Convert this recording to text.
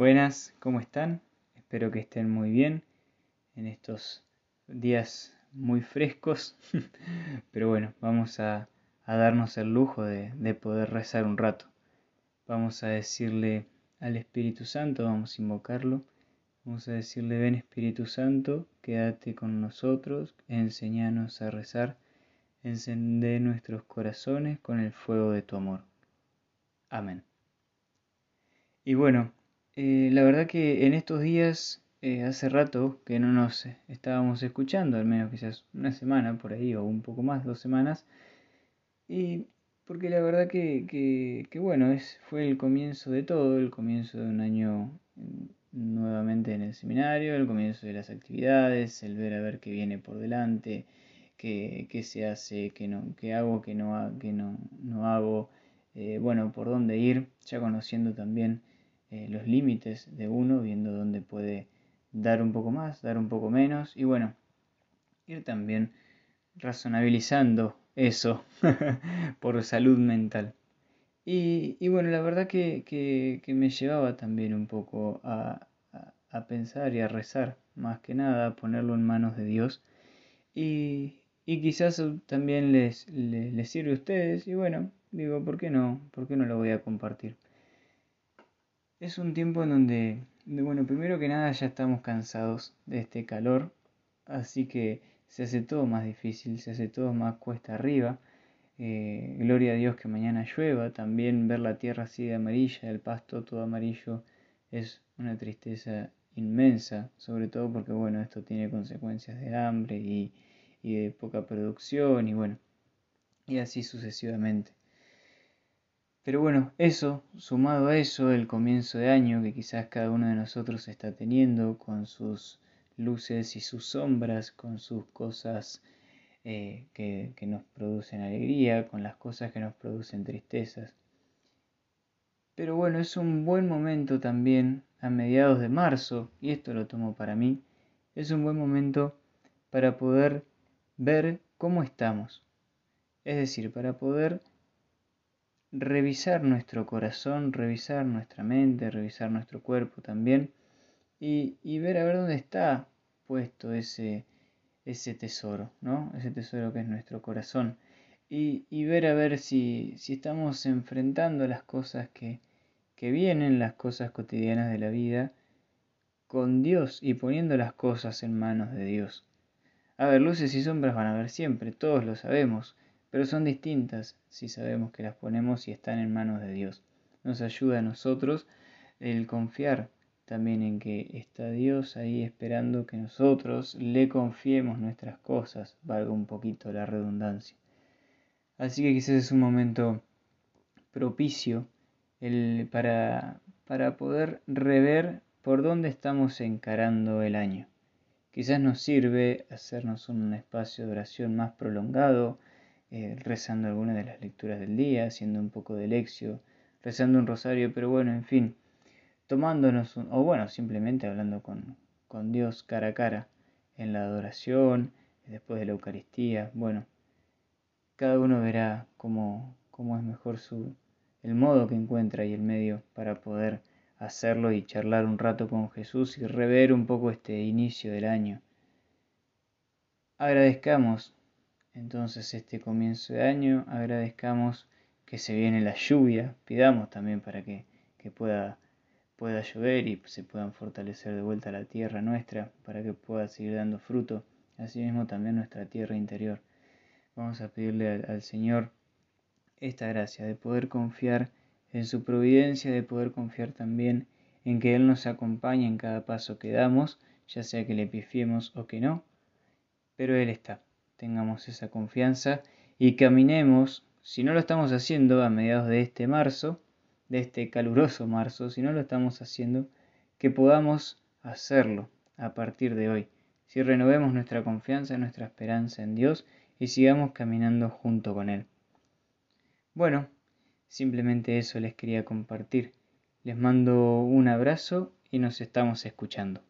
Buenas, ¿cómo están? Espero que estén muy bien en estos días muy frescos. Pero bueno, vamos a, darnos el lujo de, de, poder rezar un rato. Vamos a decirle al Espíritu Santo, vamos a invocarlo. Vamos a decirle, ven Espíritu Santo, quédate con nosotros, enséñanos a rezar, encende nuestros corazones con el fuego de tu amor. Amén. Y bueno, eh, la verdad que en estos días, eh, hace rato que no nos estábamos escuchando, al menos quizás una semana por ahí o un poco más, dos semanas. Y porque la verdad que, que, bueno, es, fue el comienzo de todo, el comienzo de un año nuevamente en el seminario, el comienzo de las actividades, el ver a ver qué viene por delante, qué, qué se hace, qué, no, qué hago, qué no, qué no, no hago, eh, bueno, por dónde ir, ya conociendo también eh, los límites de uno, viendo dónde puede dar un poco más, dar un poco menos y bueno, ir también razonabilizando eso por salud mental. Y, bueno, la verdad que, que, me llevaba también un poco a, a, pensar y a rezar, más que nada, a ponerlo en manos de Dios. Y, y quizás también les, les, les, sirve a ustedes. Y bueno, digo, ¿por qué no? ¿Por qué no lo voy a compartir? Es un tiempo en donde, bueno, primero que nada ya estamos cansados de este calor, así que se hace todo más difícil, se hace todo más cuesta arriba. Eh, gloria a Dios que mañana llueva, también ver la tierra así de amarilla, el pasto todo amarillo, es una tristeza inmensa, sobre todo porque, bueno, esto tiene consecuencias de hambre y, y de poca producción y bueno, y así sucesivamente. Pero bueno, eso, sumado a eso, el comienzo de año que quizás cada uno de nosotros está teniendo con sus luces y sus sombras, con sus cosas eh, que, que nos producen alegría, con las cosas que nos producen tristezas. Pero bueno, es un buen momento también a mediados de marzo, y esto lo tomo para mí, es un buen momento para poder ver cómo estamos. Es decir, para poder revisar nuestro corazón, revisar nuestra mente, revisar nuestro cuerpo también y, y ver a ver dónde está puesto ese, ese tesoro, ¿no? Ese tesoro que es nuestro corazón. Y, y ver a ver si, si, estamos enfrentando las cosas que, que vienen, las cosas cotidianas de la vida, con Dios y poniendo las cosas en manos de Dios. A ver, luces y sombras van a haber siempre, todos lo sabemos, pero son distintas si sabemos que las ponemos y están en manos de Dios. Nos ayuda a nosotros el confiar también en que está Dios ahí esperando que nosotros le confiemos nuestras cosas, valga un poquito la redundancia. Así que quizás es un momento propicio el, para, para poder rever por dónde estamos encarando el año. Quizás nos sirve hacernos un espacio de oración más prolongado, eh, rezando alguna de las lecturas del día, haciendo un poco de lección, rezando un rosario, pero bueno, en fin, tomándonos, o bueno, simplemente hablando con, con Dios cara a cara, en la adoración, después de la Eucaristía, bueno, cada uno verá cómo, cómo es mejor su, el modo que encuentra y el medio para poder hacerlo y charlar un rato con Jesús y rever un poco este inicio del año. Agradezcamos entonces este comienzo de año agradezcamos que se viene la lluvia, pidamos también para que, pueda, pueda llover y se puedan fortalecer de vuelta la tierra nuestra, para que pueda seguir dando fruto, asimismo también nuestra tierra interior. Vamos a pedirle al, al Señor esta gracia de poder confiar en su providencia, de poder confiar también en que Él nos acompaña en cada paso que damos, ya sea que le pifiemos o que no, pero Él está tengamos esa confianza y caminemos, si no lo estamos haciendo a mediados de este marzo, de este caluroso marzo, si no lo estamos haciendo, que podamos hacerlo a partir de hoy. Si renovemos nuestra confianza, nuestra esperanza en Dios y sigamos caminando junto con Él. Bueno, simplemente eso les quería compartir. Les mando un abrazo y nos estamos escuchando.